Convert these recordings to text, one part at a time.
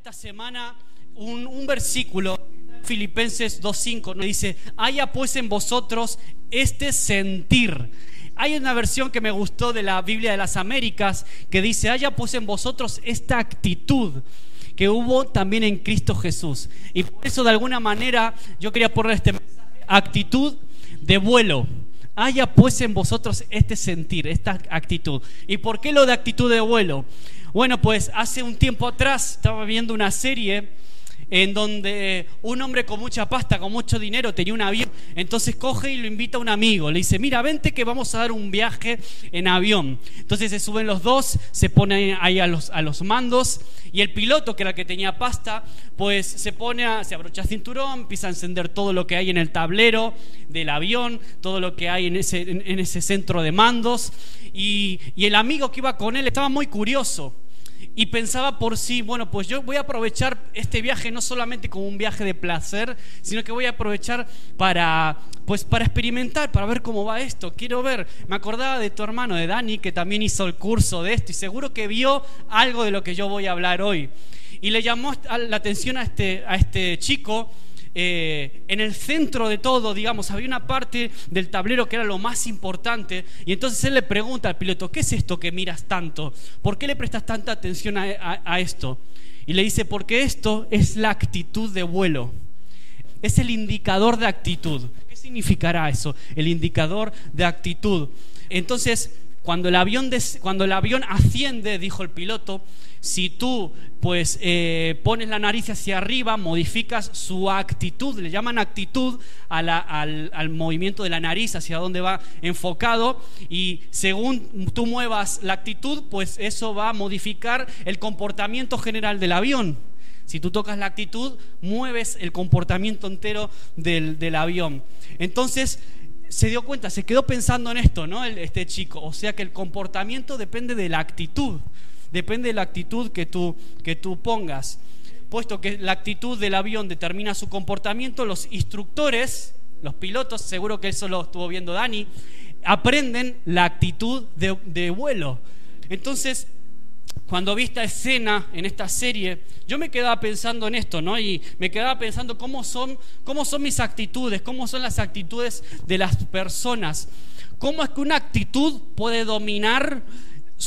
esta semana un, un versículo, Filipenses 2.5, nos dice, haya pues en vosotros este sentir. Hay una versión que me gustó de la Biblia de las Américas que dice, haya pues en vosotros esta actitud que hubo también en Cristo Jesús. Y por eso de alguna manera yo quería poner este mensaje, actitud de vuelo. Haya pues en vosotros este sentir, esta actitud. ¿Y por qué lo de actitud de vuelo? Bueno, pues hace un tiempo atrás estaba viendo una serie en donde un hombre con mucha pasta, con mucho dinero, tenía un avión, entonces coge y lo invita a un amigo, le dice, mira, vente que vamos a dar un viaje en avión. Entonces se suben los dos, se ponen ahí a los, a los mandos y el piloto, que era el que tenía pasta, pues se pone a, se abrocha cinturón, empieza a encender todo lo que hay en el tablero del avión, todo lo que hay en ese, en, ese centro de mandos. Y, y el amigo que iba con él estaba muy curioso y pensaba por sí, bueno, pues yo voy a aprovechar este viaje no solamente como un viaje de placer, sino que voy a aprovechar para pues para experimentar, para ver cómo va esto. Quiero ver, me acordaba de tu hermano de Dani que también hizo el curso de esto y seguro que vio algo de lo que yo voy a hablar hoy. Y le llamó la atención a este a este chico eh, en el centro de todo, digamos, había una parte del tablero que era lo más importante. Y entonces él le pregunta al piloto, ¿qué es esto que miras tanto? ¿Por qué le prestas tanta atención a, esto? Y le dice, porque esto es la actitud de vuelo. Es el indicador de actitud. ¿Qué significará eso? El indicador de actitud. Entonces, cuando el avión, cuando el avión asciende, dijo el piloto, si tú pues eh, pones la nariz hacia arriba, modificas su actitud, le llaman actitud al, movimiento de la nariz, hacia dónde va enfocado, y según tú muevas la actitud, pues eso va a modificar el comportamiento general del avión. Si tú tocas la actitud, mueves el comportamiento entero del, del avión. Entonces, se dio cuenta, se quedó pensando en esto, ¿no? Este chico. O sea que el comportamiento depende de la actitud depende de la actitud que tú, que tú pongas. Puesto que la actitud del avión determina su comportamiento, los instructores, los pilotos, seguro que eso lo estuvo viendo Dani, aprenden la actitud de, de vuelo. Entonces, cuando vi esta escena en esta serie, yo me quedaba pensando en esto, ¿no? Y me quedaba pensando cómo son, cómo son mis actitudes, cómo son las actitudes de las personas. ¿Cómo es que una actitud puede dominar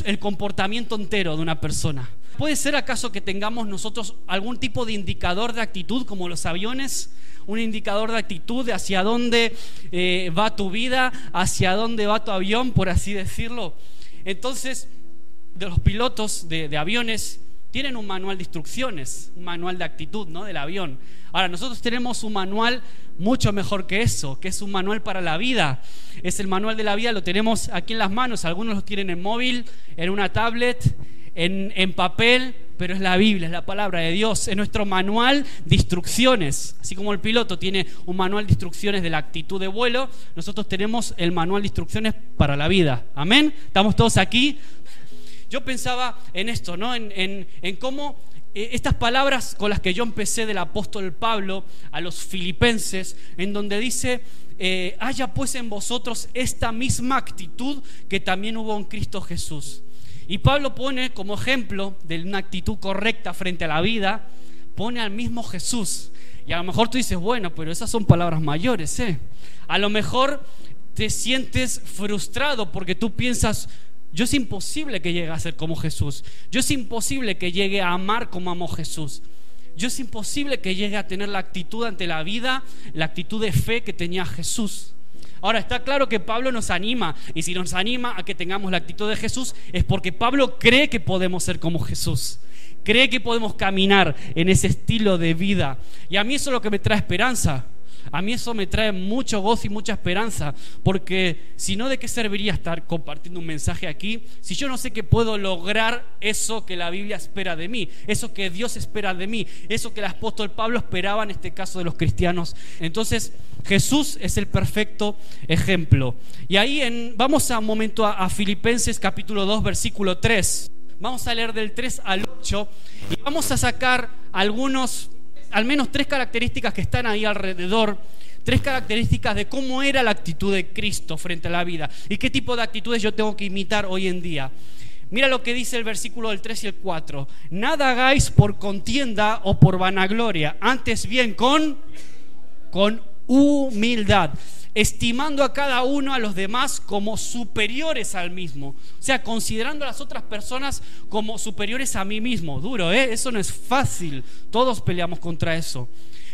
el comportamiento entero de una persona. ¿Puede ser acaso que tengamos nosotros algún tipo de indicador de actitud como los aviones? Un indicador de actitud de hacia dónde eh, va tu vida, hacia dónde va tu avión, por así decirlo. Entonces, de los pilotos de, de aviones tienen un manual de instrucciones, un manual de actitud ¿no? del avión. Ahora, nosotros tenemos un manual mucho mejor que eso, que es un manual para la vida. Es el manual de la vida, lo tenemos aquí en las manos. Algunos lo tienen en móvil, en una tablet, en, en papel, pero es la Biblia, es la palabra de Dios, es nuestro manual de instrucciones. Así como el piloto tiene un manual de instrucciones de la actitud de vuelo, nosotros tenemos el manual de instrucciones para la vida. Amén. Estamos todos aquí. Yo pensaba en esto, ¿no? En, cómo eh, estas palabras con las que yo empecé del apóstol Pablo a los filipenses, en donde dice, eh, haya pues en vosotros esta misma actitud que también hubo en Cristo Jesús. Y Pablo pone como ejemplo de una actitud correcta frente a la vida, pone al mismo Jesús. Y a lo mejor tú dices, bueno, pero esas son palabras mayores, ¿eh? A lo mejor te sientes frustrado porque tú piensas, yo es imposible que llegue a ser como Jesús. Yo es imposible que llegue a amar como amó Jesús. Yo es imposible que llegue a tener la actitud ante la vida, la actitud de fe que tenía Jesús. Ahora está claro que Pablo nos anima y si nos anima a que tengamos la actitud de Jesús es porque Pablo cree que podemos ser como Jesús. Cree que podemos caminar en ese estilo de vida. Y a mí eso es lo que me trae esperanza. A mí eso me trae mucho gozo y mucha esperanza, porque si no, ¿de qué serviría estar compartiendo un mensaje aquí si yo no sé que puedo lograr eso que la Biblia espera de mí, eso que Dios espera de mí, eso que el apóstol Pablo esperaba en este caso de los cristianos? Entonces, Jesús es el perfecto ejemplo. Y ahí en, vamos a un momento a, a Filipenses capítulo 2, versículo 3. Vamos a leer del 3 al 8 y vamos a sacar algunos al menos tres características que están ahí alrededor, tres características de cómo era la actitud de Cristo frente a la vida y qué tipo de actitudes yo tengo que imitar hoy en día. Mira lo que dice el versículo del 3 y el 4. Nada hagáis por contienda o por vanagloria, antes bien con, con humildad, estimando a cada uno a los demás como superiores al mismo. O sea, considerando a las otras personas como superiores a mí mismo. Duro, ¿eh? Eso no es fácil. Todos peleamos contra eso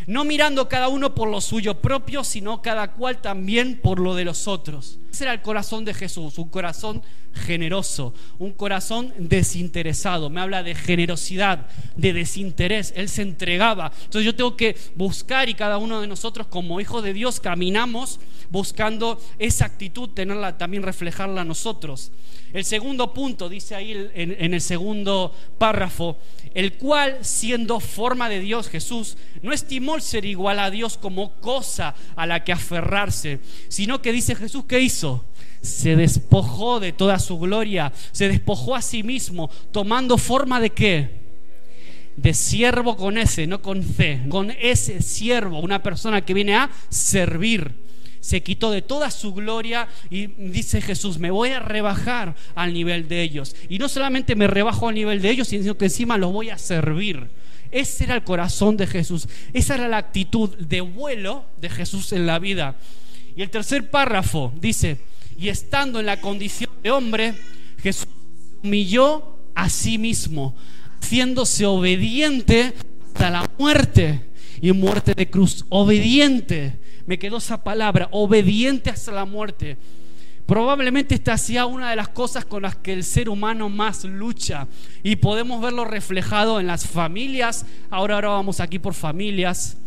no mirando cada uno por lo suyo propio, sino cada cual también por lo de los otros. Ese era el corazón de Jesús, un corazón generoso, un corazón desinteresado. Me habla de generosidad, de desinterés. Él se entregaba. Entonces yo tengo que buscar y cada uno de nosotros como hijos de Dios caminamos buscando esa actitud, tenerla también reflejarla a nosotros. El segundo punto, dice ahí en, en el segundo párrafo, el cual siendo forma de Dios Jesús, no estimó el ser igual a Dios como cosa a la que aferrarse, sino que dice Jesús que hizo se despojó de toda su gloria, se despojó a sí mismo, tomando forma de qué? De siervo con ese, no con C, con ese siervo, una persona que viene a servir. Se quitó de toda su gloria y dice Jesús, me voy a rebajar al nivel de ellos. Y no solamente me rebajo al nivel de ellos, sino que encima los voy a servir. Ese era el corazón de Jesús. Esa era la actitud de vuelo de Jesús en la vida. Y el tercer párrafo dice, y estando en la condición de hombre, Jesús humilló a sí mismo, haciéndose obediente hasta la muerte y muerte de cruz. Obediente, me quedó esa palabra, obediente hasta la muerte. Probablemente esta sea una de las cosas con las que el ser humano más lucha y podemos verlo reflejado en las familias. Ahora, ahora vamos aquí por familias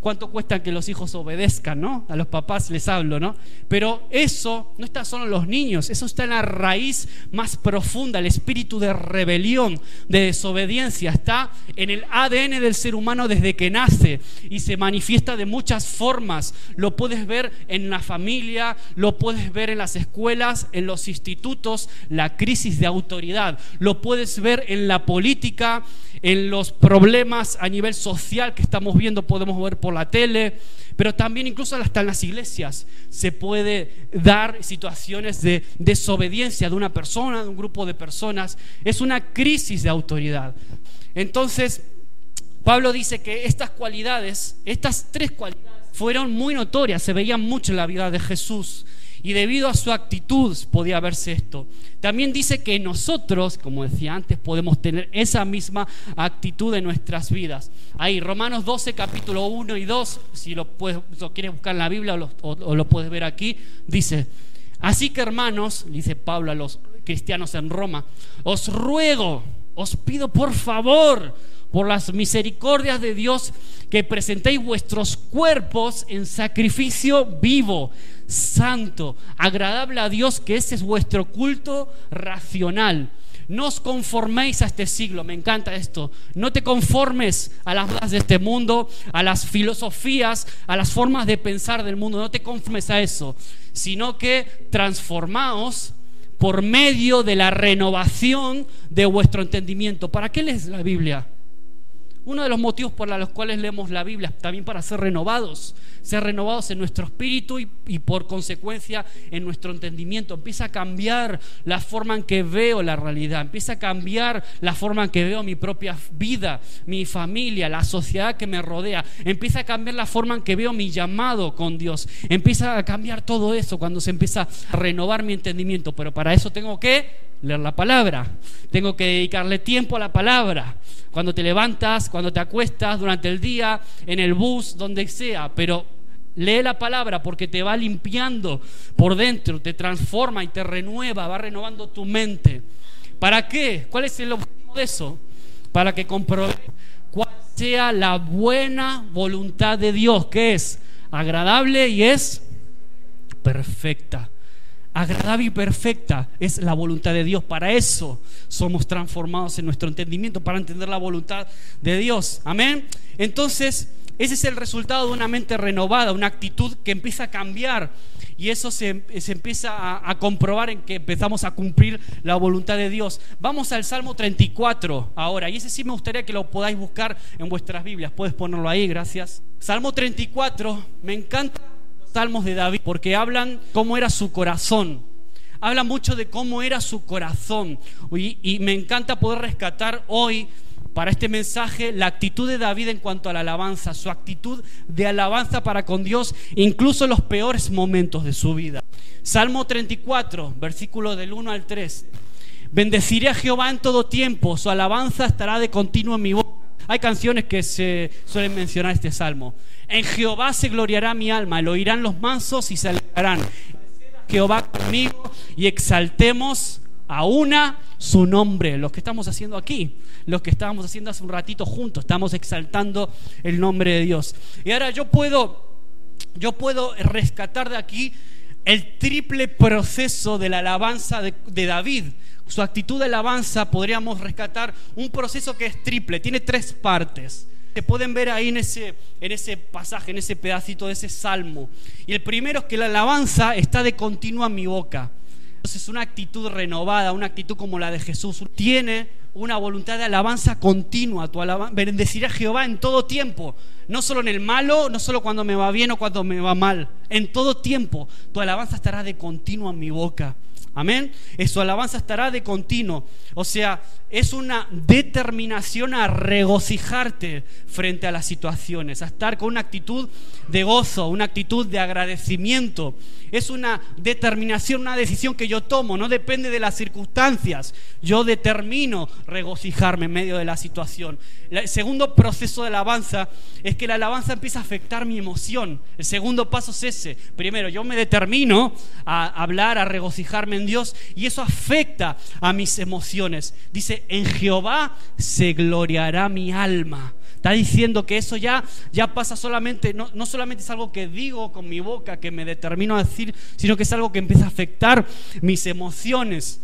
cuánto cuesta que los hijos obedezcan, ¿no? A los papás les hablo, ¿no? Pero eso no está solo en los niños, eso está en la raíz más profunda, el espíritu de rebelión, de desobediencia, está en el ADN del ser humano desde que nace y se manifiesta de muchas formas. Lo puedes ver en la familia, lo puedes ver en las escuelas, en los institutos, la crisis de autoridad, lo puedes ver en la política, en los problemas a nivel social que estamos viendo, podemos ver por la tele, pero también incluso hasta en las iglesias se puede dar situaciones de desobediencia de una persona, de un grupo de personas. Es una crisis de autoridad. Entonces, Pablo dice que estas cualidades, estas tres cualidades, fueron muy notorias, se veían mucho en la vida de Jesús. Y debido a su actitud podía verse esto. También dice que nosotros, como decía antes, podemos tener esa misma actitud en nuestras vidas. Ahí, Romanos 12, capítulo 1 y 2, si lo, puedes, quieres buscar en la Biblia o lo, puedes ver aquí, dice, así que hermanos, dice Pablo a los cristianos en Roma, os ruego, os pido por favor, por las misericordias de Dios, que presentéis vuestros cuerpos en sacrificio vivo, santo, agradable a Dios, que ese es vuestro culto racional. No os conforméis a este siglo, me encanta esto. No te conformes a las dudas de este mundo, a las filosofías, a las formas de pensar del mundo. No te conformes a eso, sino que transformaos por medio de la renovación de vuestro entendimiento. ¿Para qué lees la Biblia? Uno de los motivos por los cuales leemos la Biblia también para ser renovados, ser renovados en nuestro espíritu y, por consecuencia en nuestro entendimiento. Empieza a cambiar la forma en que veo la realidad, empieza a cambiar la forma en que veo mi propia vida, mi familia, la sociedad que me rodea, empieza a cambiar la forma en que veo mi llamado con Dios, empieza a cambiar todo eso cuando se empieza a renovar mi entendimiento, pero para eso tengo que leer la palabra, tengo que dedicarle tiempo a la palabra, cuando te levantas, cuando te acuestas, durante el día, en el bus, donde sea, pero lee la palabra porque te va limpiando por dentro, te transforma y te renueva, va renovando tu mente. ¿Para qué? ¿Cuál es el objetivo de eso? Para que compruebe cuál sea la buena voluntad de Dios, que es agradable y es perfecta agradable y perfecta es la voluntad de Dios. Para eso somos transformados en nuestro entendimiento, para entender la voluntad de Dios. Amén. Entonces, ese es el resultado de una mente renovada, una actitud que empieza a cambiar. Y eso se, empieza a, a, comprobar en que empezamos a cumplir la voluntad de Dios. Vamos al Salmo 34 ahora. Y ese sí me gustaría que lo podáis buscar en vuestras Biblias. Puedes ponerlo ahí, gracias. Salmo 34, me encanta salmos de David porque hablan cómo era su corazón. habla mucho de cómo era su corazón. Y, me encanta poder rescatar hoy para este mensaje la actitud de David en cuanto a la alabanza, su actitud de alabanza para con Dios, incluso en los peores momentos de su vida. Salmo 34, versículo del 1 al 3. Bendeciré a Jehová en todo tiempo, su alabanza estará de continuo en mi boca. Hay canciones que se suelen mencionar este salmo. En Jehová se gloriará mi alma, lo oirán los mansos y se alegrarán. Jehová conmigo y exaltemos a una su nombre. Lo que estamos haciendo aquí, lo que estábamos haciendo hace un ratito juntos, estamos exaltando el nombre de Dios. Y ahora yo puedo, yo puedo rescatar de aquí el triple proceso de la alabanza de David. Su actitud de alabanza podríamos rescatar un proceso que es triple, tiene tres partes. Se pueden ver ahí en ese, en ese pasaje, en ese pedacito de ese salmo. Y el primero es que la alabanza está de continuo en mi boca. Entonces, una actitud renovada, una actitud como la de Jesús, tiene una voluntad de alabanza continua. Tu bendeciré a Jehová en todo tiempo, no solo en el malo, no solo cuando me va bien o cuando me va mal, en todo tiempo. Tu alabanza estará de continuo en mi boca. Amén. Su alabanza estará de continuo. O sea, es una determinación a regocijarte frente a las situaciones, a estar con una actitud de gozo, una actitud de agradecimiento. Es una determinación, una decisión que yo tomo, no depende de las circunstancias. Yo determino regocijarme en medio de la situación. El segundo proceso de alabanza es que la alabanza empieza a afectar mi emoción. El segundo paso es ese. Primero, yo me determino a hablar, a regocijarme Dios y eso afecta a mis emociones. Dice, en Jehová se gloriará mi alma. Está diciendo que eso ya, ya pasa solamente, no, no, solamente es algo que digo con mi boca, que me determino a decir, sino que es algo que empieza a afectar mis emociones.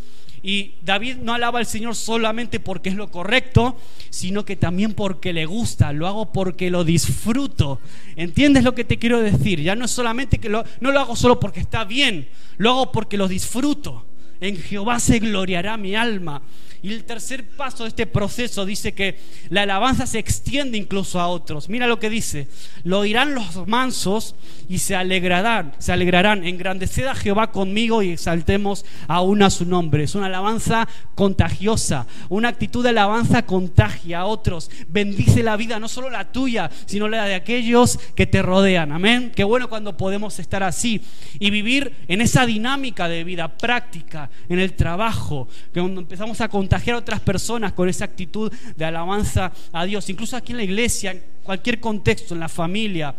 Y David no alaba al Señor solamente porque es lo correcto, sino que también porque le gusta, lo hago porque lo disfruto. ¿Entiendes lo que te quiero decir? Ya no es solamente que lo, no lo hago solo porque está bien, lo hago porque lo disfruto. En Jehová se gloriará mi alma. Y el tercer paso de este proceso dice que la alabanza se extiende incluso a otros. Mira lo que dice, lo oirán los mansos y se alegrarán, se alegrarán. Engrandeced a Jehová conmigo y exaltemos aún a su nombre. Es una alabanza contagiosa, una actitud de alabanza contagia a otros. Bendice la vida, no solo la tuya, sino la de aquellos que te rodean. Amén. Qué bueno cuando podemos estar así y vivir en esa dinámica de vida práctica, en el trabajo, que cuando empezamos a contagiar a otras personas con esa actitud de alabanza a Dios, incluso aquí en la iglesia, en cualquier contexto, en la familia,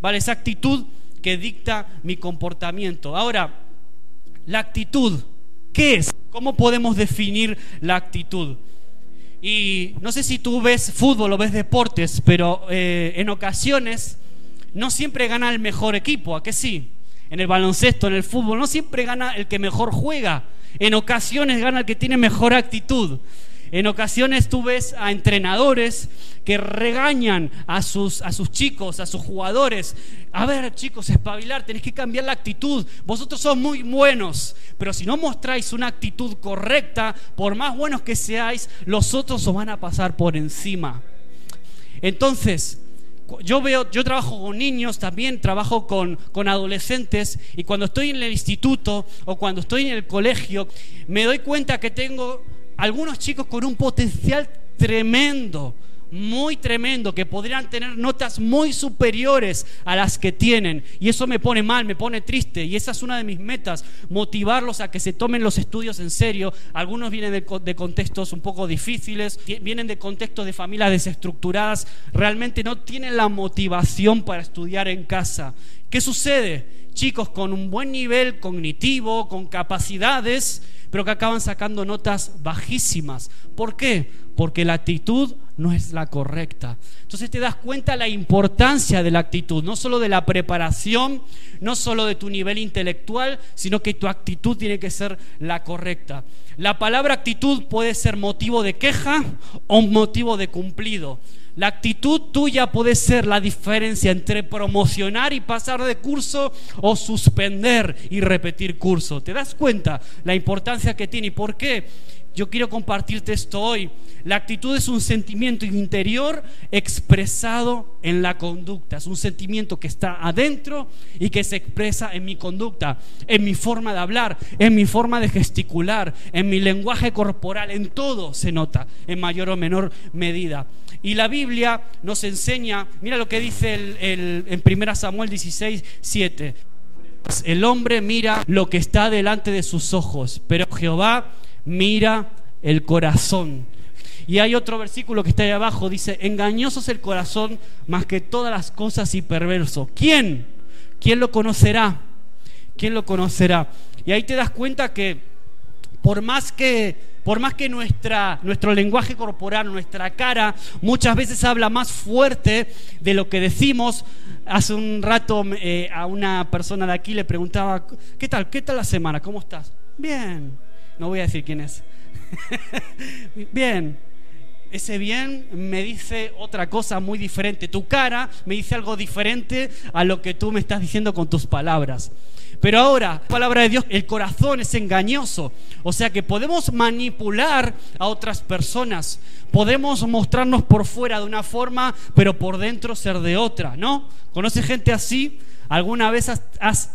¿vale? Esa actitud que dicta mi comportamiento. Ahora, la actitud, ¿qué es? ¿Cómo podemos definir la actitud? Y no sé si tú ves fútbol o ves deportes, pero eh, en ocasiones no siempre gana el mejor equipo, ¿a qué sí? En el baloncesto, en el fútbol, no siempre gana el que mejor juega. En ocasiones gana el que tiene mejor actitud. En ocasiones tú ves a entrenadores que regañan a sus, a sus chicos, a sus jugadores. A ver, chicos, espabilar, tenéis que cambiar la actitud. Vosotros sois muy buenos, pero si no mostráis una actitud correcta, por más buenos que seáis, los otros os van a pasar por encima. Entonces, yo veo, yo trabajo con niños también, trabajo con, con, adolescentes y cuando estoy en el instituto o cuando estoy en el colegio, me doy cuenta que tengo algunos chicos con un potencial tremendo, muy tremendo, que podrían tener notas muy superiores a las que tienen. Y eso me pone mal, me pone triste. Y esa es una de mis metas, motivarlos a que se tomen los estudios en serio. Algunos vienen de, contextos un poco difíciles, vienen de contextos de familias desestructuradas, realmente no tienen la motivación para estudiar en casa. ¿Qué sucede? Chicos con un buen nivel cognitivo, con capacidades, pero que acaban sacando notas bajísimas. ¿Por qué? Porque la actitud no es la correcta. Entonces te das cuenta la importancia de la actitud, no solo de la preparación, no solo de tu nivel intelectual, sino que tu actitud tiene que ser la correcta. La palabra actitud puede ser motivo de queja o motivo de cumplido. La actitud tuya puede ser la diferencia entre promocionar y pasar de curso o suspender y repetir curso. ¿Te das cuenta la importancia que tiene y por qué? Yo quiero compartirte esto hoy. La actitud es un sentimiento interior expresado en la conducta. Es un sentimiento que está adentro y que se expresa en mi conducta, en mi forma de hablar, en mi forma de gesticular, en mi lenguaje corporal, en todo se nota, en mayor o menor medida. Y la Biblia nos enseña, mira lo que dice el, en 1 Samuel 16, 7. El hombre mira lo que está delante de sus ojos, pero Jehová mira el corazón. Y hay otro versículo que está ahí abajo, dice, engañoso es el corazón más que todas las cosas y perverso. ¿Quién? ¿Quién lo conocerá? ¿Quién lo conocerá? Y ahí te das cuenta que por más que por más que nuestra, nuestro lenguaje corporal, nuestra cara, muchas veces habla más fuerte de lo que decimos. Hace un rato eh, a una persona de aquí le preguntaba, ¿qué tal? ¿Qué tal la semana? ¿Cómo estás? Bien. No voy a decir quién es. bien. Ese bien me dice otra cosa muy diferente. Tu cara me dice algo diferente a lo que tú me estás diciendo con tus palabras. Pero ahora, palabra de Dios, el corazón es engañoso. O sea que podemos manipular a otras personas. Podemos mostrarnos por fuera de una forma, pero por dentro ser de otra, ¿no? ¿Conoce gente así? ¿Alguna vez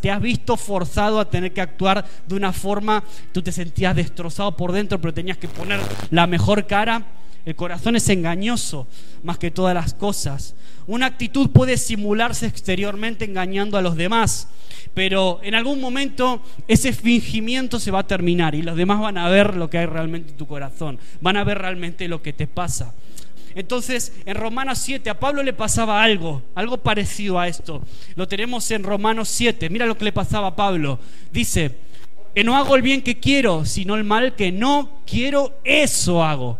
te has visto forzado a tener que actuar de una forma, tú te sentías destrozado por dentro, pero tenías que poner la mejor cara? El corazón es engañoso más que todas las cosas. Una actitud puede simularse exteriormente engañando a los demás, pero en algún momento ese fingimiento se va a terminar y los demás van a ver lo que hay realmente en tu corazón, van a ver realmente lo que te pasa. Entonces, en Romanos 7 a Pablo le pasaba algo, algo parecido a esto. Lo tenemos en Romanos 7. Mira lo que le pasaba a Pablo. Dice, que no hago el bien que quiero, sino el mal que no quiero, eso hago.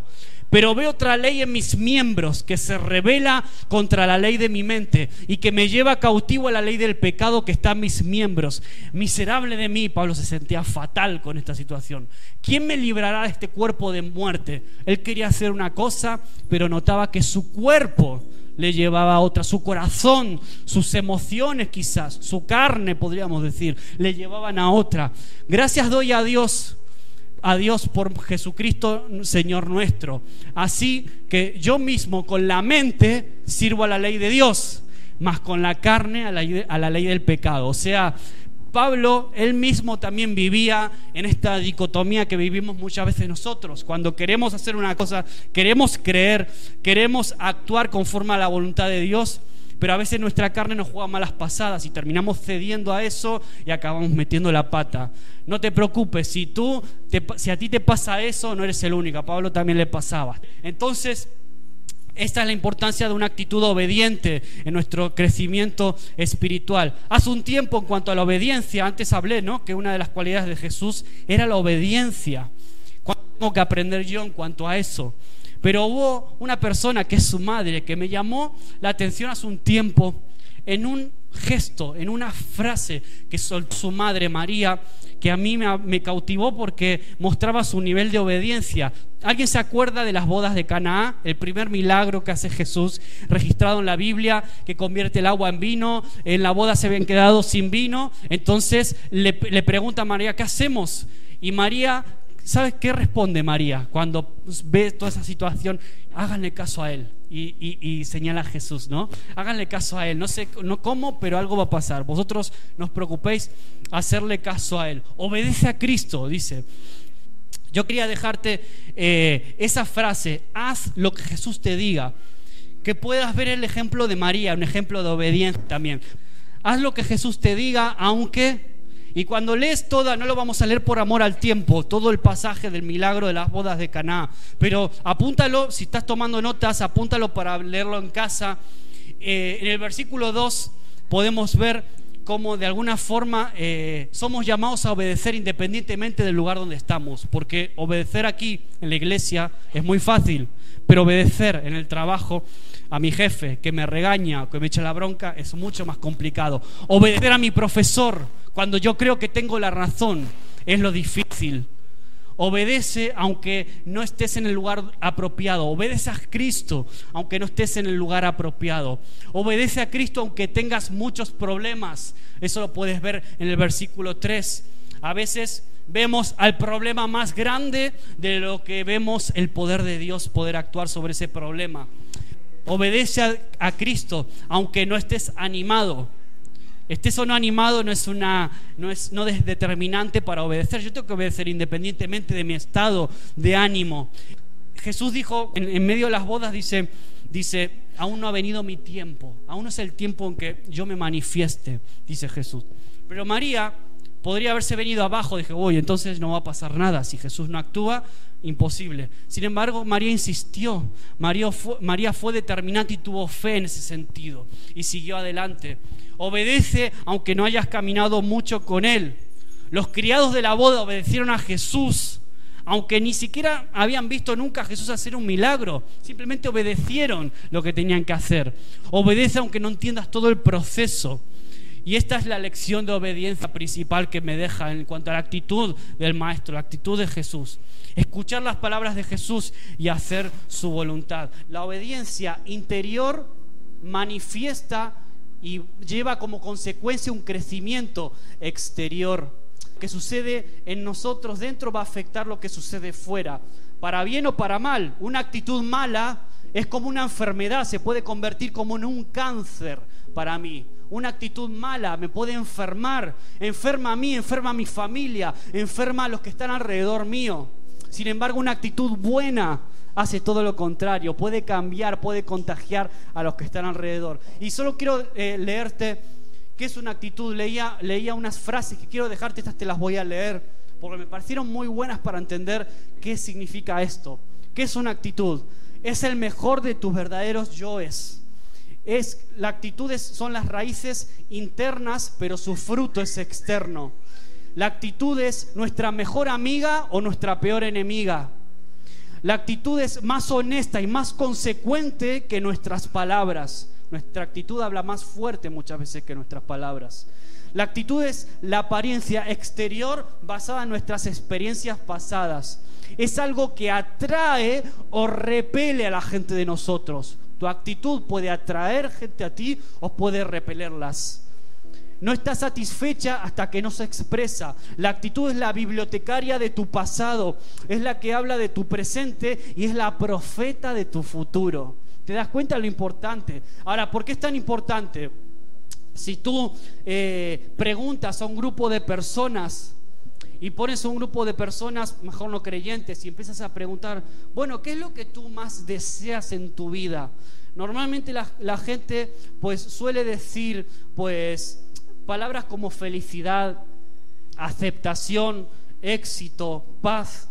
Pero veo otra ley en mis miembros que se revela contra la ley de mi mente y que me lleva cautivo a la ley del pecado que está en mis miembros. Miserable de mí, Pablo se sentía fatal con esta situación. ¿Quién me librará de este cuerpo de muerte? Él quería hacer una cosa, pero notaba que su cuerpo le llevaba a otra, su corazón, sus emociones quizás, su carne podríamos decir, le llevaban a otra. Gracias doy a Dios a Dios por Jesucristo, Señor nuestro. Así que yo mismo con la mente sirvo a la ley de Dios, más con la carne a la, ley del pecado. O sea, Pablo, él mismo también vivía en esta dicotomía que vivimos muchas veces nosotros. Cuando queremos hacer una cosa, queremos creer, queremos actuar conforme a la voluntad de Dios, pero a veces nuestra carne nos juega malas pasadas y terminamos cediendo a eso y acabamos metiendo la pata. No te preocupes, si tú si a ti te pasa eso, no eres el único, a Pablo también le pasaba. Entonces, esta es la importancia de una actitud obediente en nuestro crecimiento espiritual. Hace un tiempo en cuanto a la obediencia, antes hablé, ¿no? Que una de las cualidades de Jesús era la obediencia. ¿Cuánto tengo que aprender yo en cuanto a eso? Pero hubo una persona que es su madre que me llamó la atención hace un tiempo en un gesto, en una frase que soltó su madre María, que a mí me, cautivó porque mostraba su nivel de obediencia. ¿Alguien se acuerda de las bodas de Canaá? El primer milagro que hace Jesús registrado en la Biblia, que convierte el agua en vino. En la boda se habían quedado sin vino. Entonces le, le pregunta a María, ¿qué hacemos? Y María ¿Sabes qué responde María cuando ve toda esa situación? Háganle caso a Él. Y, señala a Jesús, ¿no? Háganle caso a Él. No sé no cómo, pero algo va a pasar. Vosotros no os preocupéis, hacerle caso a Él. Obedece a Cristo, dice. Yo quería dejarte eh, esa frase, haz lo que Jesús te diga. Que puedas ver el ejemplo de María, un ejemplo de obediencia también. Haz lo que Jesús te diga, aunque y cuando lees toda, no lo vamos a leer por amor al tiempo, todo el pasaje del milagro de las bodas de Caná, pero apúntalo, si estás tomando notas, apúntalo para leerlo en casa. Eh, en el versículo 2 podemos ver cómo de alguna forma eh, somos llamados a obedecer independientemente del lugar donde estamos, porque obedecer aquí en la iglesia es muy fácil, pero obedecer en el trabajo a mi jefe que me regaña, que me echa la bronca, es mucho más complicado. Obedecer a mi profesor cuando yo creo que tengo la razón, es lo difícil. Obedece aunque no estés en el lugar apropiado. Obedece a Cristo aunque no estés en el lugar apropiado. Obedece a Cristo aunque tengas muchos problemas. Eso lo puedes ver en el versículo 3. A veces vemos al problema más grande de lo que vemos el poder de Dios poder actuar sobre ese problema. Obedece a, Cristo, aunque no estés animado. Estés o no animado no es una no es no es determinante para obedecer. Yo tengo que obedecer independientemente de mi estado de ánimo. Jesús dijo en, en medio de las bodas dice dice aún no ha venido mi tiempo, aún no es el tiempo en que yo me manifieste, dice Jesús. Pero María podría haberse venido abajo, dije, uy, entonces no va a pasar nada. Si Jesús no actúa, imposible. Sin embargo, María insistió, María fue, María fue determinante y tuvo fe en ese sentido y siguió adelante. Obedece aunque no hayas caminado mucho con Él. Los criados de la boda obedecieron a Jesús, aunque ni siquiera habían visto nunca a Jesús hacer un milagro, simplemente obedecieron lo que tenían que hacer. Obedece aunque no entiendas todo el proceso. Y esta es la lección de obediencia principal que me deja en cuanto a la actitud del Maestro, la actitud de Jesús. Escuchar las palabras de Jesús y hacer su voluntad. La obediencia interior manifiesta y lleva como consecuencia un crecimiento exterior. Que sucede en nosotros dentro va a afectar lo que sucede fuera, para bien o para mal. Una actitud mala es como una enfermedad, se puede convertir como en un cáncer para mí una actitud mala me puede enfermar, enferma a mí, enferma a mi familia, enferma a los que están alrededor mío. Sin embargo, una actitud buena hace todo lo contrario, puede cambiar, puede contagiar a los que están alrededor. Y solo quiero eh, leerte qué es una actitud. Leía, leía unas frases que quiero dejarte, estas te las voy a leer, porque me parecieron muy buenas para entender qué significa esto. ¿Qué es una actitud? Es el mejor de tus verdaderos yoes es la actitud son las raíces internas, pero su fruto es externo. La actitud es nuestra mejor amiga o nuestra peor enemiga. La actitud es más honesta y más consecuente que nuestras palabras. Nuestra actitud habla más fuerte muchas veces que nuestras palabras. La actitud es la apariencia exterior basada en nuestras experiencias pasadas. Es algo que atrae o repele a la gente de nosotros. Tu actitud puede atraer gente a ti o puede repelerlas. No está satisfecha hasta que no se expresa. La actitud es la bibliotecaria de tu pasado, es la que habla de tu presente y es la profeta de tu futuro. ¿Te das cuenta de lo importante? Ahora, ¿por qué es tan importante? Si tú eh, preguntas a un grupo de personas y pones a un grupo de personas, mejor no creyentes, y empiezas a preguntar, bueno, ¿qué es lo que tú más deseas en tu vida? Normalmente la, gente pues suele decir pues palabras como felicidad, aceptación, éxito, paz.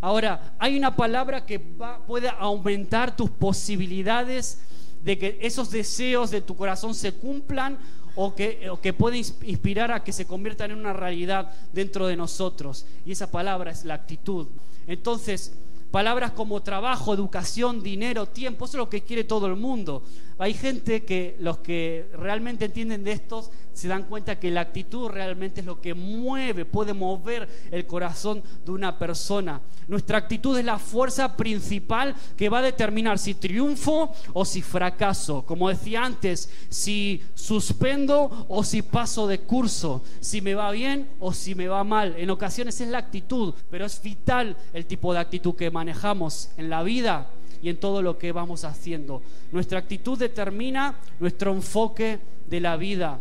Ahora, hay una palabra que puede aumentar tus posibilidades de que esos deseos de tu corazón se cumplan o que, o que puede inspirar a que se conviertan en una realidad dentro de nosotros. Y esa palabra es la actitud. Entonces, palabras como trabajo, educación, dinero, tiempo, eso es lo que quiere todo el mundo. Hay gente que los que realmente entienden de estos se dan cuenta que la actitud realmente es lo que mueve, puede mover el corazón de una persona. Nuestra actitud es la fuerza principal que va a determinar si triunfo o si fracaso. Como decía antes, si suspendo o si paso de curso, si me va bien o si me va mal. En ocasiones es la actitud, pero es vital el tipo de actitud que manejamos en la vida y en todo lo que vamos haciendo. Nuestra actitud determina nuestro enfoque de la vida.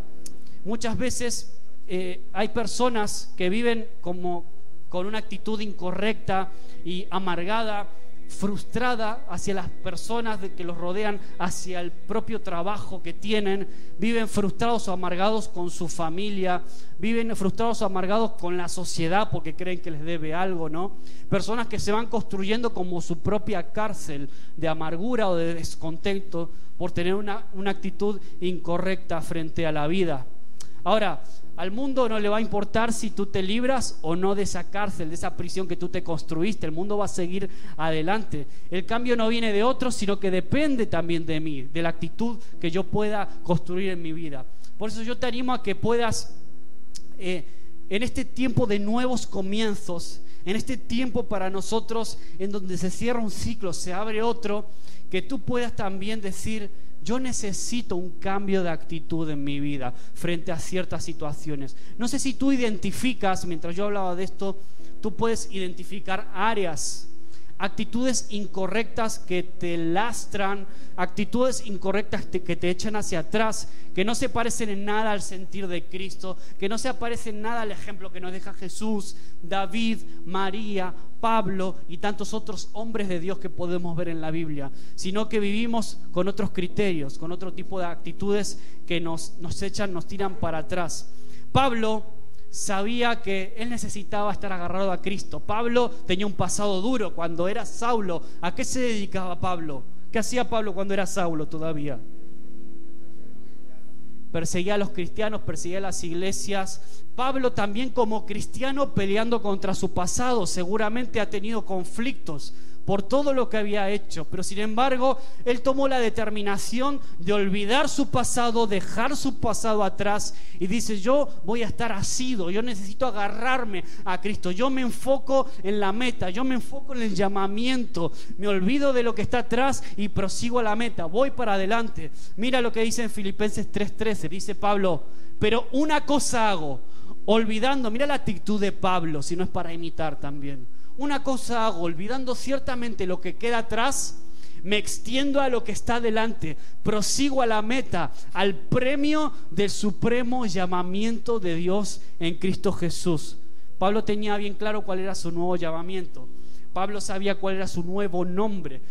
Muchas veces eh, hay personas que viven como con una actitud incorrecta y amargada frustrada hacia las personas que los rodean, hacia el propio trabajo que tienen, viven frustrados o amargados con su familia, viven frustrados o amargados con la sociedad porque creen que les debe algo, ¿no? Personas que se van construyendo como su propia cárcel de amargura o de descontento por tener una, una actitud incorrecta frente a la vida. Ahora, al mundo no le va a importar si tú te libras o no de esa cárcel, de esa prisión que tú te construiste. El mundo va a seguir adelante. El cambio no viene de otros, sino que depende también de mí, de la actitud que yo pueda construir en mi vida. Por eso yo te animo a que puedas, eh, en este tiempo de nuevos comienzos, en este tiempo para nosotros en donde se cierra un ciclo, se abre otro, que tú puedas también decir, yo necesito un cambio de actitud en mi vida frente a ciertas situaciones. No sé si tú identificas, mientras yo hablaba de esto, tú puedes identificar áreas actitudes incorrectas que te lastran, actitudes incorrectas que te echan hacia atrás, que no se parecen en nada al sentir de Cristo, que no se parecen en nada al ejemplo que nos deja Jesús, David, María, Pablo y tantos otros hombres de Dios que podemos ver en la Biblia, sino que vivimos con otros criterios, con otro tipo de actitudes que nos, nos echan, nos tiran para atrás. Pablo sabía que él necesitaba estar agarrado a Cristo. Pablo tenía un pasado duro cuando era Saulo. ¿A qué se dedicaba Pablo? ¿Qué hacía Pablo cuando era Saulo todavía? Perseguía a los cristianos, perseguía a las iglesias. Pablo también como cristiano peleando contra su pasado, seguramente ha tenido conflictos por todo lo que había hecho, pero sin embargo él tomó la determinación de olvidar su pasado, dejar su pasado atrás y dice, yo voy a estar asido, yo necesito agarrarme a Cristo, yo me enfoco en la meta, yo me enfoco en el llamamiento, me olvido de lo que está atrás y prosigo a la meta, voy para adelante. Mira lo que dice en Filipenses 3:13, dice Pablo, pero una cosa hago, olvidando, mira la actitud de Pablo, si no es para imitar también una cosa hago, olvidando ciertamente lo que queda atrás, me extiendo a lo que está delante, prosigo a la meta, al premio del supremo llamamiento de Dios en Cristo Jesús. Pablo tenía bien claro cuál era su nuevo llamamiento. Pablo sabía cuál era su nuevo nombre.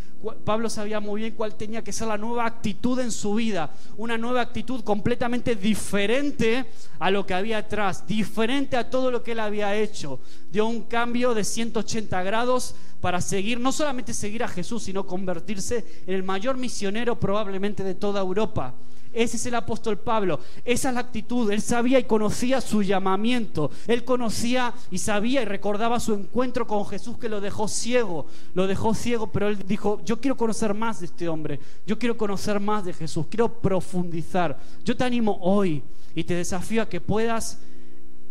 Pablo sabía muy bien cuál tenía que ser la nueva actitud en su vida. Una nueva actitud completamente diferente a lo que había atrás, diferente a todo lo que él había hecho. Dio un cambio de 180 grados para seguir, no solamente seguir a Jesús, sino convertirse en el mayor misionero probablemente de toda Europa. Ese es el apóstol Pablo. Esa es la actitud. Él sabía y conocía su llamamiento. Él conocía y sabía y recordaba su encuentro con Jesús que lo dejó ciego. Lo dejó ciego, pero él dijo, yo quiero conocer más de este hombre. Yo quiero conocer más de Jesús. Quiero profundizar. Yo te animo hoy y te desafío a que puedas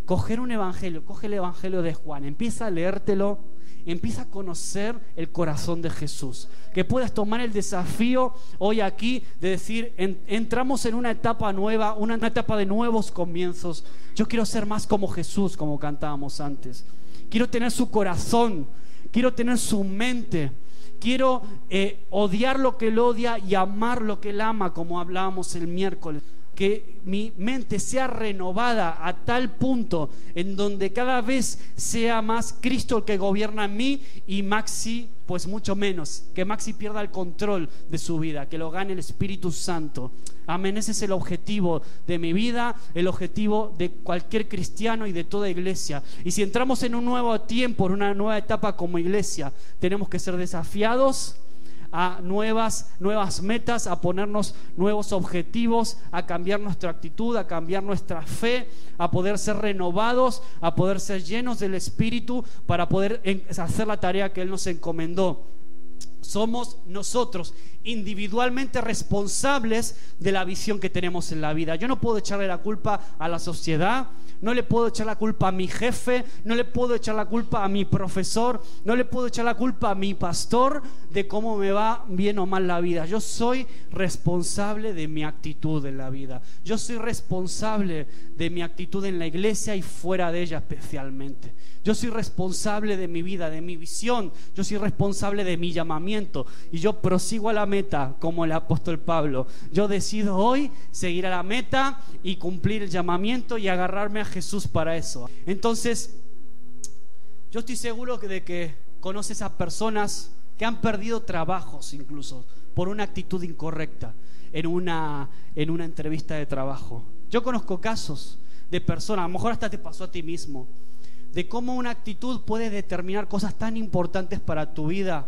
coger un evangelio. Coge el evangelio de Juan. Empieza a leértelo empieza a conocer el corazón de Jesús. Que puedas tomar el desafío hoy aquí de decir, entramos en una etapa nueva, una, etapa de nuevos comienzos. Yo quiero ser más como Jesús, como cantábamos antes. Quiero tener su corazón, quiero tener su mente. Quiero eh, odiar lo que él odia y amar lo que él ama, como hablábamos el miércoles que mi mente sea renovada a tal punto en donde cada vez sea más Cristo el que gobierna en mí y Maxi pues mucho menos, que Maxi pierda el control de su vida, que lo gane el Espíritu Santo. Amén, ese es el objetivo de mi vida, el objetivo de cualquier cristiano y de toda iglesia. Y si entramos en un nuevo tiempo, en una nueva etapa como iglesia, tenemos que ser desafiados a nuevas, nuevas metas, a ponernos nuevos objetivos, a cambiar nuestra actitud, a cambiar nuestra fe, a poder ser renovados, a poder ser llenos del Espíritu para poder hacer la tarea que Él nos encomendó. Somos nosotros individualmente responsables de la visión que tenemos en la vida. Yo no puedo echarle la culpa a la sociedad, no le puedo echar la culpa a mi jefe, no le puedo echar la culpa a mi profesor, no le puedo echar la culpa a mi pastor de cómo me va bien o mal la vida. Yo soy responsable de mi actitud en la vida. Yo soy responsable de mi actitud en la iglesia y fuera de ella especialmente. Yo soy responsable de mi vida, de mi visión. Yo soy responsable de mi llamamiento. Y yo prosigo a la meta como el apóstol Pablo. Yo decido hoy seguir a la meta y cumplir el llamamiento y agarrarme a Jesús para eso. Entonces, yo estoy seguro de que conoces a personas que han perdido trabajos incluso por una actitud incorrecta en una, en una entrevista de trabajo. Yo conozco casos de personas, a lo mejor hasta te pasó a ti mismo, de cómo una actitud puede determinar cosas tan importantes para tu vida.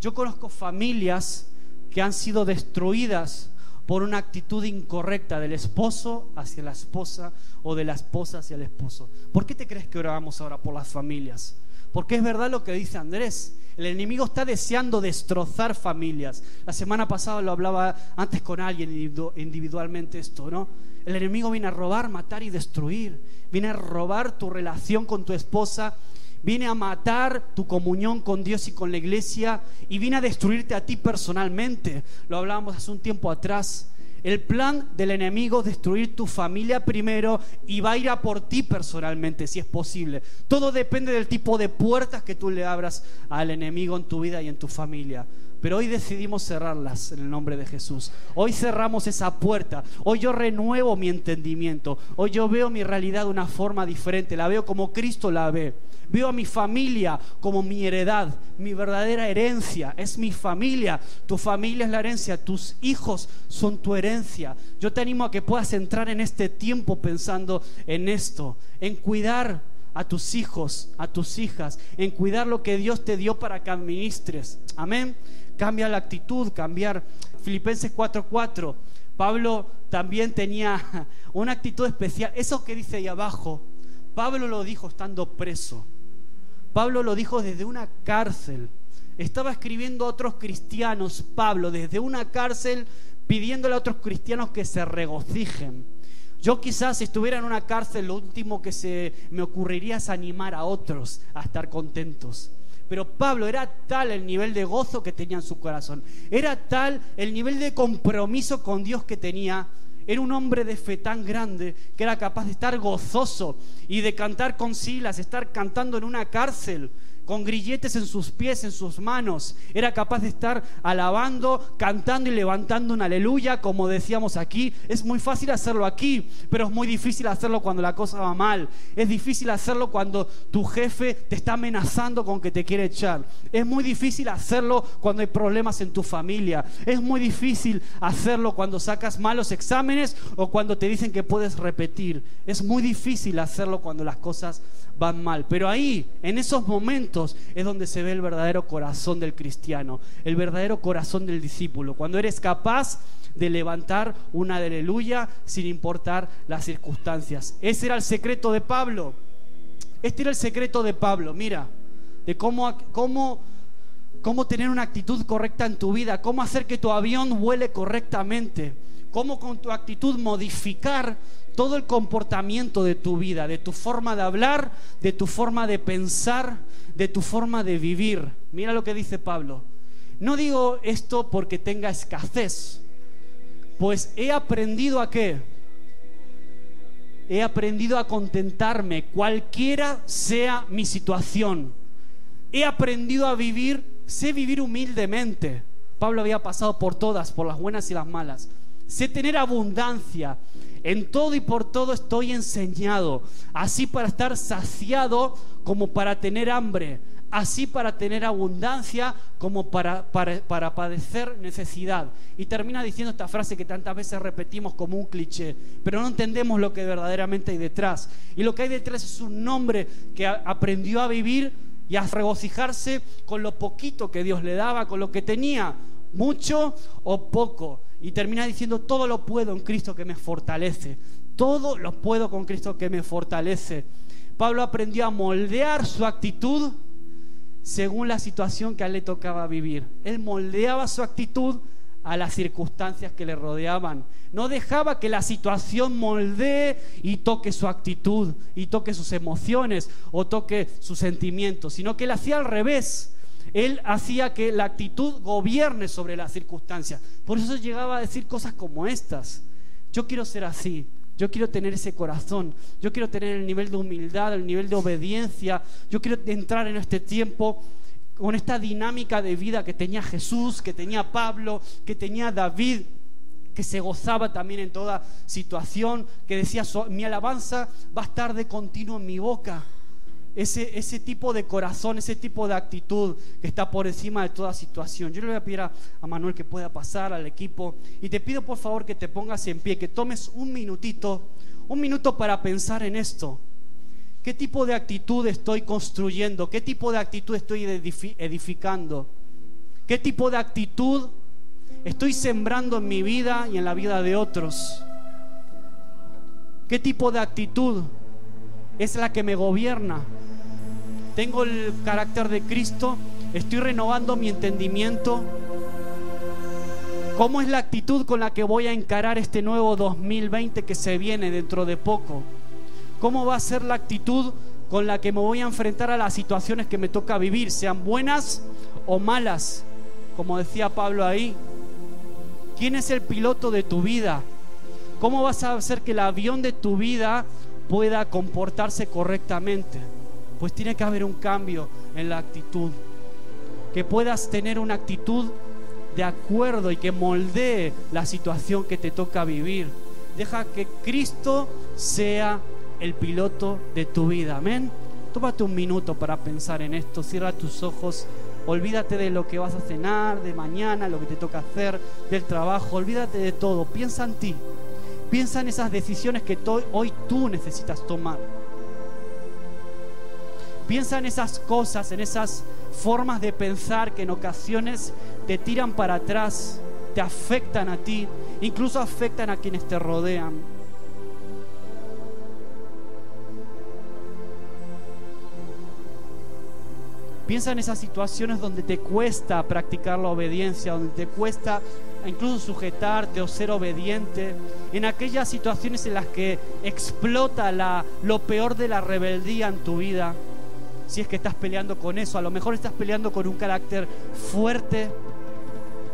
Yo conozco familias que han sido destruidas por una actitud incorrecta del esposo hacia la esposa o de la esposa hacia el esposo. ¿Por qué te crees que oramos ahora por las familias? Porque es verdad lo que dice Andrés. El enemigo está deseando destrozar familias. La semana pasada lo hablaba antes con alguien individualmente esto, ¿no? El enemigo viene a robar, matar y destruir. Viene a robar tu relación con tu esposa viene a matar tu comunión con Dios y con la iglesia y viene a destruirte a ti personalmente. Lo hablábamos hace un tiempo atrás. El plan del enemigo es destruir tu familia primero y va a ir a por ti personalmente, si es posible. Todo depende del tipo de puertas que tú le abras al enemigo en tu vida y en tu familia. Pero hoy decidimos cerrarlas en el nombre de Jesús. Hoy cerramos esa puerta. Hoy yo renuevo mi entendimiento. Hoy yo veo mi realidad de una forma diferente. La veo como Cristo la ve. Veo a mi familia como mi heredad, mi verdadera herencia. Es mi familia. Tu familia es la herencia. Tus hijos son tu herencia. Yo te animo a que puedas entrar en este tiempo pensando en esto, en cuidar a tus hijos, a tus hijas, en cuidar lo que Dios te dio para que administres. Amén cambia la actitud, cambiar. Filipenses 4:4, Pablo también tenía una actitud especial. Eso que dice ahí abajo, Pablo lo dijo estando preso. Pablo lo dijo desde una cárcel. Estaba escribiendo a otros cristianos, Pablo, desde una cárcel, pidiéndole a otros cristianos que se regocijen. Yo quizás si estuviera en una cárcel, lo último que se me ocurriría es animar a otros a estar contentos. Pero Pablo era tal el nivel de gozo que tenía en su corazón, era tal el nivel de compromiso con Dios que tenía. Era un hombre de fe tan grande que era capaz de estar gozoso y de cantar con Silas, estar cantando en una cárcel con grilletes en sus pies, en sus manos. Era capaz de estar alabando, cantando y levantando un aleluya, como decíamos aquí. Es muy fácil hacerlo aquí, pero es muy difícil hacerlo cuando la cosa va mal. Es difícil hacerlo cuando tu jefe te está amenazando con que te quiere echar. Es muy difícil hacerlo cuando hay problemas en tu familia. Es muy difícil hacerlo cuando sacas malos exámenes o cuando te dicen que puedes repetir. Es muy difícil hacerlo cuando las cosas van mal. Pero ahí, en esos momentos, es donde se ve el verdadero corazón del cristiano, el verdadero corazón del discípulo. Cuando eres capaz de levantar una aleluya sin importar las circunstancias. Ese era el secreto de Pablo. Este era el secreto de Pablo, mira, de cómo, cómo, cómo tener una actitud correcta en tu vida, cómo hacer que tu avión vuele correctamente, cómo con tu actitud modificar todo el comportamiento de tu vida, de tu forma de hablar, de tu forma de pensar, de tu forma de vivir. Mira lo que dice Pablo. No digo esto porque tenga escasez, pues he aprendido a qué? He aprendido a contentarme, cualquiera sea mi situación. He aprendido a vivir, sé vivir humildemente. Pablo había pasado por todas, por las buenas y las malas. Sé tener abundancia, en todo y por todo estoy enseñado, así para estar saciado como para tener hambre, así para tener abundancia como para, para, padecer necesidad. Y termina diciendo esta frase que tantas veces repetimos como un cliché, pero no entendemos lo que verdaderamente hay detrás. Y lo que hay detrás es un hombre que aprendió a vivir y a regocijarse con lo poquito que Dios le daba, con lo que tenía, mucho o poco. Y termina diciendo, todo lo puedo en Cristo que me fortalece. Todo lo puedo con Cristo que me fortalece. Pablo aprendió a moldear su actitud según la situación que a él le tocaba vivir. Él moldeaba su actitud a las circunstancias que le rodeaban. No dejaba que la situación moldee y toque su actitud, y toque sus emociones o toque sus sentimientos, sino que él hacía al revés. Él hacía que la actitud gobierne sobre las circunstancias. Por eso llegaba a decir cosas como estas. Yo quiero ser así. Yo quiero tener ese corazón. Yo quiero tener el nivel de humildad, el nivel de obediencia. Yo quiero entrar en este tiempo con esta dinámica de vida que tenía Jesús, que tenía Pablo, que tenía David, que se gozaba también en toda situación, que decía, mi alabanza va a estar de continuo en mi boca ese, tipo de corazón, ese tipo de actitud que está por encima de toda situación. Yo le voy a pedir a, a Manuel que pueda pasar al equipo y te pido por favor que te pongas en pie, que tomes un minutito, un minuto para pensar en esto. ¿Qué tipo de actitud estoy construyendo? ¿Qué tipo de actitud estoy edificando? ¿Qué tipo de actitud estoy sembrando en mi vida y en la vida de otros? ¿Qué tipo de actitud es la que me gobierna? Tengo el carácter de Cristo, estoy renovando mi entendimiento. ¿Cómo es la actitud con la que voy a encarar este nuevo 2020 que se viene dentro de poco? ¿Cómo va a ser la actitud con la que me voy a enfrentar a las situaciones que me toca vivir, sean buenas o malas, como decía Pablo ahí. ¿Quién es el piloto de tu vida? ¿Cómo vas a hacer que el avión de tu vida pueda comportarse correctamente? Pues tiene que haber un cambio en la actitud. Que puedas tener una actitud de acuerdo y que moldee la situación que te toca vivir. Deja que Cristo sea el piloto de tu vida. Amén. Tómate un minuto para pensar en esto. Cierra tus ojos. Olvídate de lo que vas a cenar, de mañana, lo que te toca hacer, del trabajo. Olvídate de todo. Piensa en ti. Piensa en esas decisiones que hoy tú necesitas tomar. Piensa en esas cosas, en esas formas de pensar que en ocasiones te tiran para atrás, te afectan a ti, incluso afectan a quienes te rodean. Piensa en esas situaciones donde te cuesta practicar la obediencia, donde te cuesta incluso sujetarte o ser obediente, en aquellas situaciones en las que explota lo peor de la rebeldía en tu vida. Si es que estás peleando con eso, a lo mejor estás peleando con un carácter fuerte,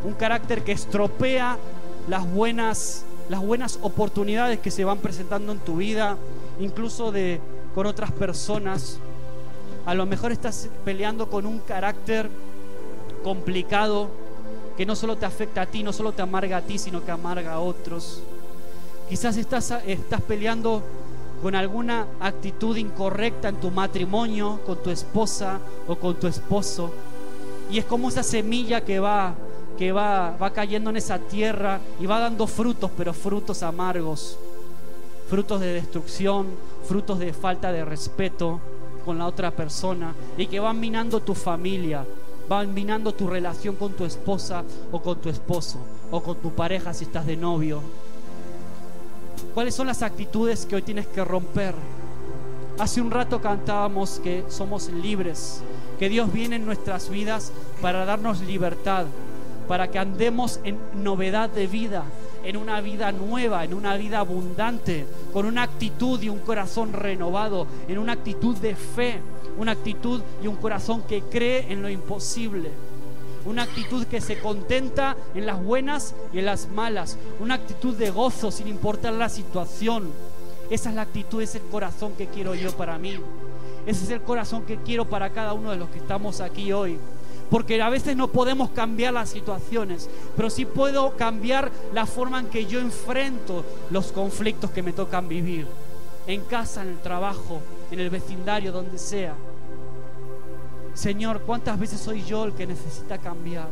un carácter que estropea las buenas, las buenas oportunidades que se van presentando en tu vida, incluso de, con otras personas. A lo mejor estás peleando con un carácter complicado que no solo te afecta a ti, no solo te amarga a ti, sino que amarga a otros. Quizás estás, estás peleando con alguna actitud incorrecta en tu matrimonio, con tu esposa o con tu esposo. Y es como esa semilla que va, que va, va cayendo en esa tierra y va dando frutos, pero frutos amargos, frutos de destrucción, frutos de falta de respeto con la otra persona y que van minando tu familia, van minando tu relación con tu esposa o con tu esposo o con tu pareja si estás de novio. ¿Cuáles son las actitudes que hoy tienes que romper? Hace un rato cantábamos que somos libres, que Dios viene en nuestras vidas para darnos libertad, para que andemos en novedad de vida, en una vida nueva, en una vida abundante, con una actitud y un corazón renovado, en una actitud de fe, una actitud y un corazón que cree en lo imposible. Una actitud que se contenta en las buenas y en las malas. Una actitud de gozo sin importar la situación. Esa es la actitud, es el corazón que quiero yo para mí. Ese es el corazón que quiero para cada uno de los que estamos aquí hoy. Porque a veces no podemos cambiar las situaciones, pero sí puedo cambiar la forma en que yo enfrento los conflictos que me tocan vivir. En casa, en el trabajo, en el vecindario, donde sea. Señor, ¿cuántas veces soy yo el que necesita cambiar?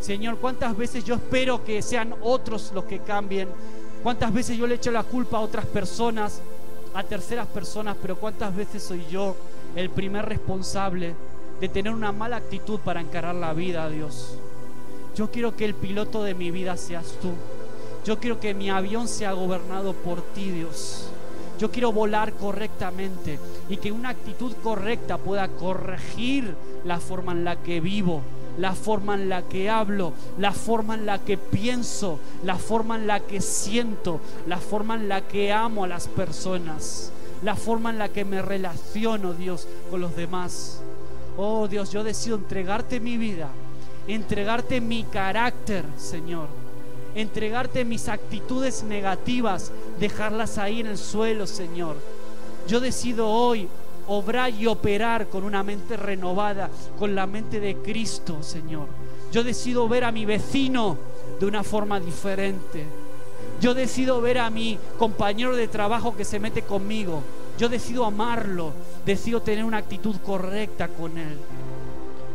Señor, ¿cuántas veces yo espero que sean otros los que cambien? ¿Cuántas veces yo le echo la culpa a otras personas, a terceras personas, pero cuántas veces soy yo el primer responsable de tener una mala actitud para encarar la vida, Dios? Yo quiero que el piloto de mi vida seas tú. Yo quiero que mi avión sea gobernado por ti, Dios. Yo quiero volar correctamente y que una actitud correcta pueda corregir la forma en la que vivo, la forma en la que hablo, la forma en la que pienso, la forma en la que siento, la forma en la que amo a las personas, la forma en la que me relaciono, Dios, con los demás. Oh Dios, yo decido entregarte mi vida, entregarte mi carácter, Señor entregarte mis actitudes negativas, dejarlas ahí en el suelo, Señor. Yo decido hoy obrar y operar con una mente renovada, con la mente de Cristo, Señor. Yo decido ver a mi vecino de una forma diferente. Yo decido ver a mi compañero de trabajo que se mete conmigo. Yo decido amarlo. Decido tener una actitud correcta con él.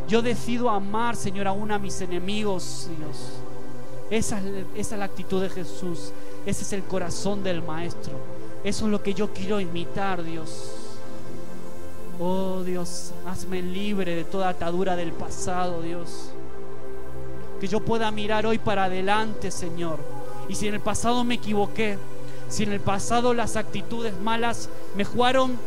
Yo decido amar, Señor, aún a mis enemigos, Dios. Esa, es la actitud de Jesús. Ese es el corazón del Maestro. Eso es lo que yo quiero imitar, Dios. Oh Dios, hazme libre de toda atadura del pasado, Dios. Que yo pueda mirar hoy para adelante, Señor. Y si en el pasado me equivoqué, si en el pasado las actitudes malas me jugaron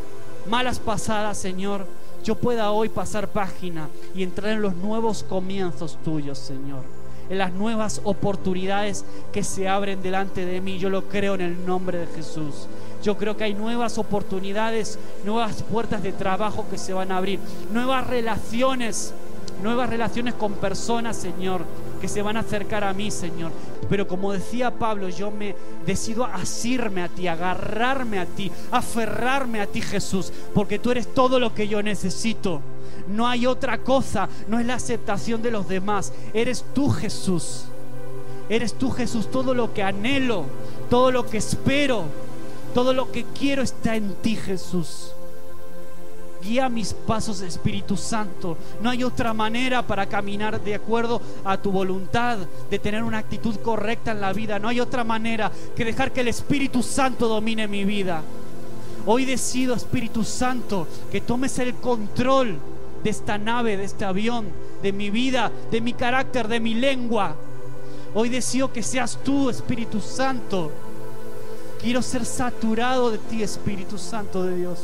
malas pasadas, Señor, yo pueda hoy pasar página y entrar en los nuevos comienzos tuyos, Señor en las nuevas oportunidades que se abren delante de mí. Yo lo creo en el nombre de Jesús. yo creo que hay nuevas oportunidades, nuevas puertas de trabajo que se van a abrir, nuevas relaciones, nuevas relaciones con personas, Señor, que se van a acercar a mí, Señor. Pero como decía Pablo, yo me decido asirme a ti, agarrarme a ti, aferrarme a ti, Jesús, porque tú eres todo lo que yo necesito. No hay otra cosa, no es la aceptación de los demás. Eres tú, Jesús. Eres tú, Jesús, todo lo que anhelo, todo lo que espero, todo lo que quiero está en ti, Jesús. Guía mis pasos, Espíritu Santo. No hay otra manera para caminar de acuerdo a tu voluntad, de tener una actitud correcta en la vida. No hay otra manera que dejar que el Espíritu Santo domine mi vida. Hoy decido, Espíritu Santo, que tomes el control de esta nave, de este avión, de mi vida, de mi carácter, de mi lengua. Hoy decido que seas tú, Espíritu Santo. Quiero ser saturado de ti, Espíritu Santo de Dios.